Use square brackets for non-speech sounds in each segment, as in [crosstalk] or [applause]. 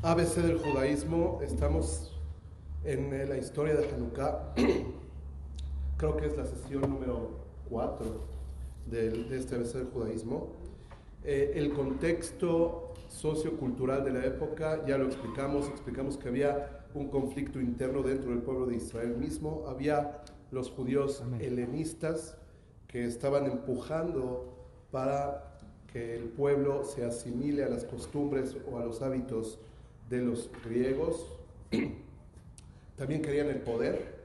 ABC del judaísmo, estamos en eh, la historia de Hanukkah. [clears throat] Creo que es la sesión número 4 de este ABC del judaísmo. Eh, el contexto sociocultural de la época, ya lo explicamos, explicamos que había un conflicto interno dentro del pueblo de Israel mismo, había los judíos helenistas que estaban empujando para que el pueblo se asimile a las costumbres o a los hábitos de los griegos. [clears throat] También querían el poder.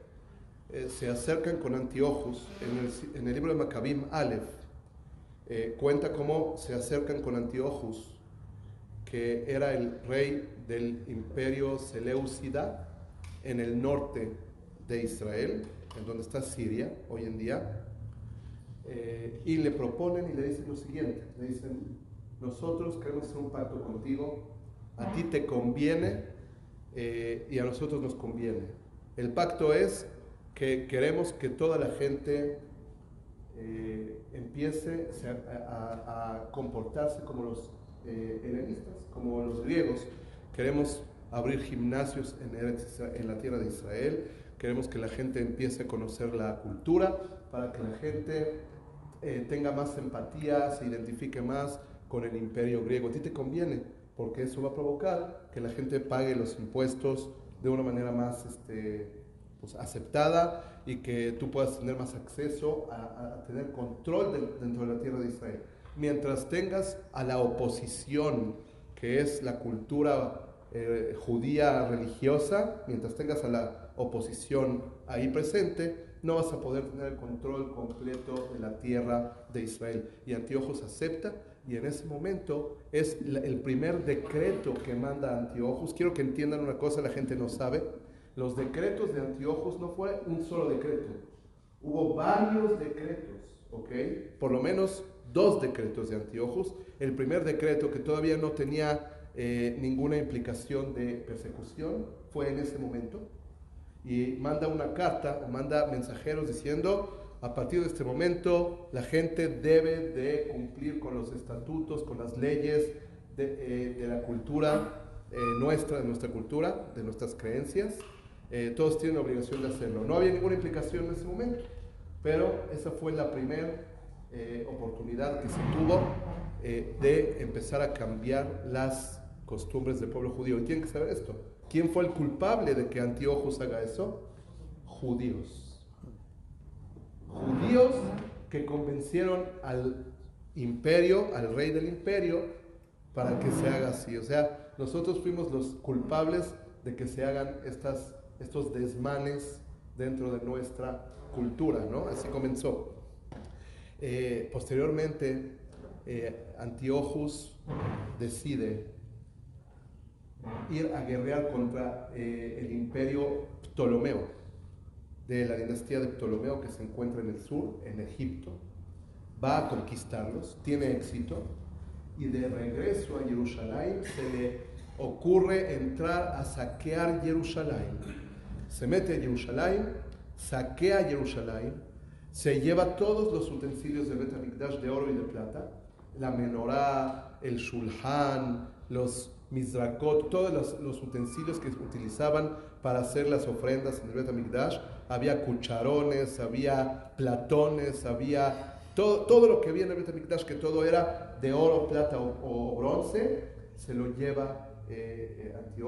Eh, se acercan con Antiochus en el, libro de Maccabim Aleph. Eh, cuenta cómo se acercan con Antiochus, que era el rey del imperio Seleucida en el norte de Israel, en donde está Siria hoy en día. Eh, y le proponen y le dicen lo siguiente, le dicen, nosotros queremos hacer un pacto contigo a ti te conviene eh, y a nosotros nos conviene. El pacto es que queremos que toda la gente eh, empiece a, comportarse como los eh, helenistas, como los griegos. Queremos abrir gimnasios en, en la tierra de Israel. Queremos que la gente empiece a conocer la cultura para que la gente tenga más empatía, se identifique más con el imperio griego. A ti te conviene porque eso va a provocar que la gente pague los impuestos de una manera más este, pues, aceptada y que tú puedas tener más acceso a, tener control dentro de la tierra de Israel. Mientras tengas a la oposición, que es la cultura eh, judía religiosa, mientras tengas a la oposición ahí presente, no vas a poder tener el control completo de la tierra de Israel. Y Antiochos acepta y en ese momento es el primer decreto que manda Antiochus. Quiero que entiendan una cosa, la gente no sabe. Los decretos de Antiochus no fue un solo decreto, hubo varios decretos, ¿ok? Por lo menos dos decretos de Antiochus. El primer decreto, que todavía no tenía eh, ninguna implicación de persecución, fue en ese momento. Y manda una carta, manda mensajeros diciendo, a partir de este momento la gente debe de cumplir con los estatutos, con las leyes de, eh, la cultura eh, nuestra, de nuestra cultura, de nuestras creencias. Eh, todos tienen la obligación de hacerlo. No había ninguna implicación en ese momento, pero esa fue la primera oportunidad que se tuvo de empezar a cambiar las costumbres del pueblo judío. ¿Y tienen que saber esto? ¿Quién fue el culpable de que Antiochus haga eso? Judíos judíos que convencieron al imperio, al rey del imperio, para que se haga así. O sea, nosotros fuimos los culpables de que se hagan estas, estos desmanes dentro de nuestra cultura, ¿no? Así comenzó. Eh, posteriormente, eh, Antiochus decide ir a guerrear contra eh, el imperio Ptolomeo de la dinastía de Ptolomeo que se encuentra en el sur, en Egipto. Va a conquistarlos, tiene éxito y de regreso a Jerusalén se le ocurre entrar a saquear Jerusalén. Se mete a Jerusalén, saquea Jerusalén, se lleva todos los utensilios de Betamikdash de oro y de plata, la menorá, el shulhan, los mizrakot, todos los, utensilios que utilizaban para hacer las ofrendas en el Betamikdash, había cucharones, había platones, había todo, todo lo que había en el Betamikdash, que todo era de oro, plata o, bronce, se lo lleva eh, eh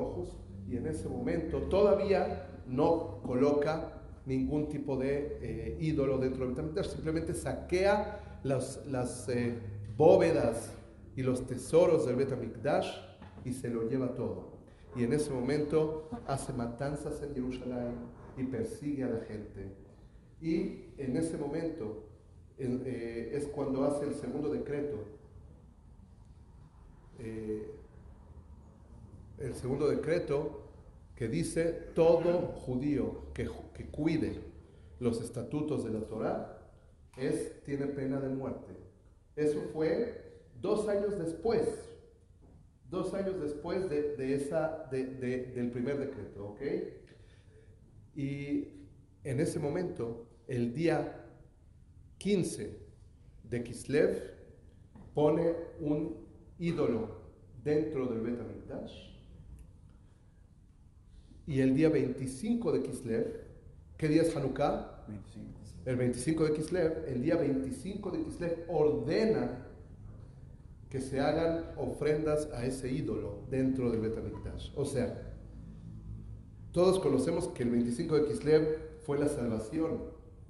y en ese momento todavía no coloca ningún tipo de eh, ídolo dentro del Betamikdash, simplemente saquea las, las eh, bóvedas y los tesoros del Betamikdash y se lo lleva todo. Y en ese momento hace matanzas en Jerusalén, y persigue a la gente. Y en ese momento eh, es cuando hace el segundo decreto. Eh, el segundo decreto que dice todo judío que, que cuide los estatutos de la Torah es, tiene pena de muerte. Eso fue dos años después, dos años después de, esa, de, del primer decreto, ¿ok? Y en ese momento, el día 15 de Kislev, pone un ídolo dentro del Betamikdash y el día 25 de Kislev, ¿qué día es Hanukkah? 25. El 25 de Kislev, el día 25 de Kislev ordena que se hagan ofrendas a ese ídolo dentro del Betamikdash. O sea, todos conocemos que el 25 de Kislev fue la salvación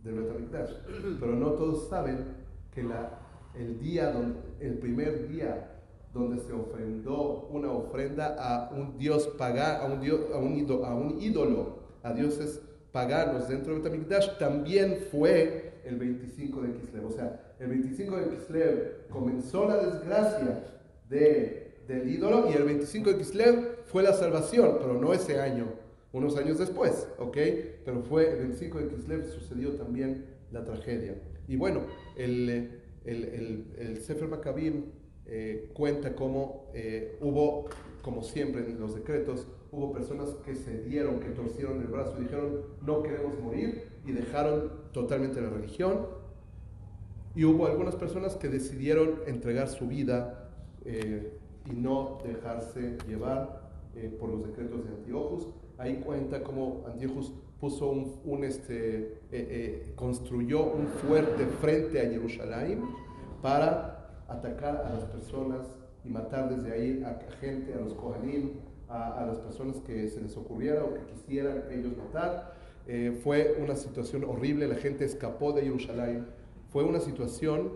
del Betamikdash, [clears throat] pero no todos saben que la, el día, donde, el primer día donde se ofrendó una ofrenda a un dios pagano, a un, dios, a un, ídolo, a un ídolo, a dioses paganos dentro del Betamikdash, también fue el 25 de Kislev. O sea, el 25 de Kislev comenzó la desgracia de, del ídolo y el 25 de Kislev fue la salvación, pero no ese año, unos años después, ¿ok? Pero fue el 25 de Kislev sucedió también la tragedia. Y bueno, el, el, el, el Sefer Maccabim eh, cuenta cómo eh, hubo, como siempre en los decretos, hubo personas que se dieron, que torcieron el brazo y dijeron, no queremos morir, y dejaron totalmente la religión. Y hubo algunas personas que decidieron entregar su vida eh, y no dejarse llevar eh, por los decretos de Antiochus. Ahí cuenta cómo Antiochus puso un, este, eh, construyó un fuerte frente a Jerusalén para atacar a las personas y matar desde ahí a gente, a los Kohanim, a, a las personas que se les ocurriera o que quisieran ellos matar. Fue una situación horrible, la gente escapó de Jerusalén. Fue una situación,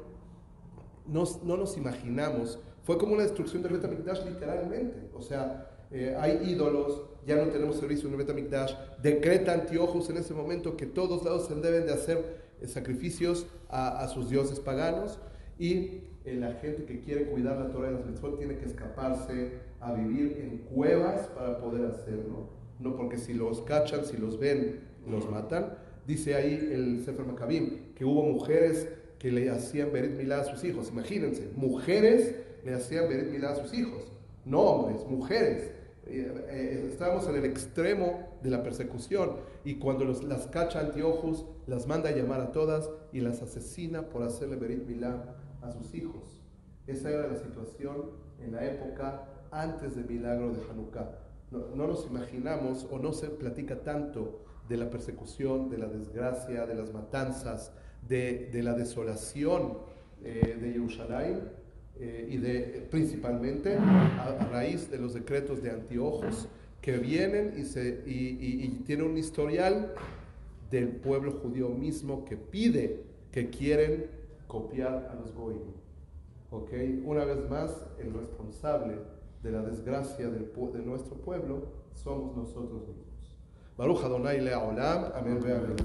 no, no nos imaginamos, fue como una destrucción del Betamikdash literalmente. O sea, eh, hay ídolos, ya no tenemos servicio en el Betamikdash. Decreta Antiojos en ese momento que todos lados se deben de hacer eh, sacrificios a, a, sus dioses paganos y eh, la gente que quiere cuidar la Torah de las mitzvot tiene que escaparse a vivir en cuevas para poder hacerlo. No porque si los cachan, si los ven, los matan. Dice ahí el Sefer Maccabim que hubo mujeres que le hacían Berit Milá a sus hijos. Imagínense, mujeres le hacían Berit Milá a sus hijos. No hombres, mujeres. Eh, eh, estábamos en el extremo de la persecución y cuando los, las cacha Antiojos las manda a llamar a todas y las asesina por hacerle Berit Milá a sus hijos. Esa era la situación en la época antes del milagro de Hanukkah. No, nos imaginamos o no se platica tanto de la persecución, de la desgracia, de las matanzas, de, de la desolación eh, de Jerusalén eh, y de principalmente a, raíz de los decretos de Antiojos que vienen y, se, y, tiene un historial del pueblo judío mismo que pide que quieren copiar a los goyim. ¿Ok? Una vez más, el responsable de la desgracia de nuestro pueblo somos nosotros mismos. Baruch Adonai Le'olam. Amén. Amén.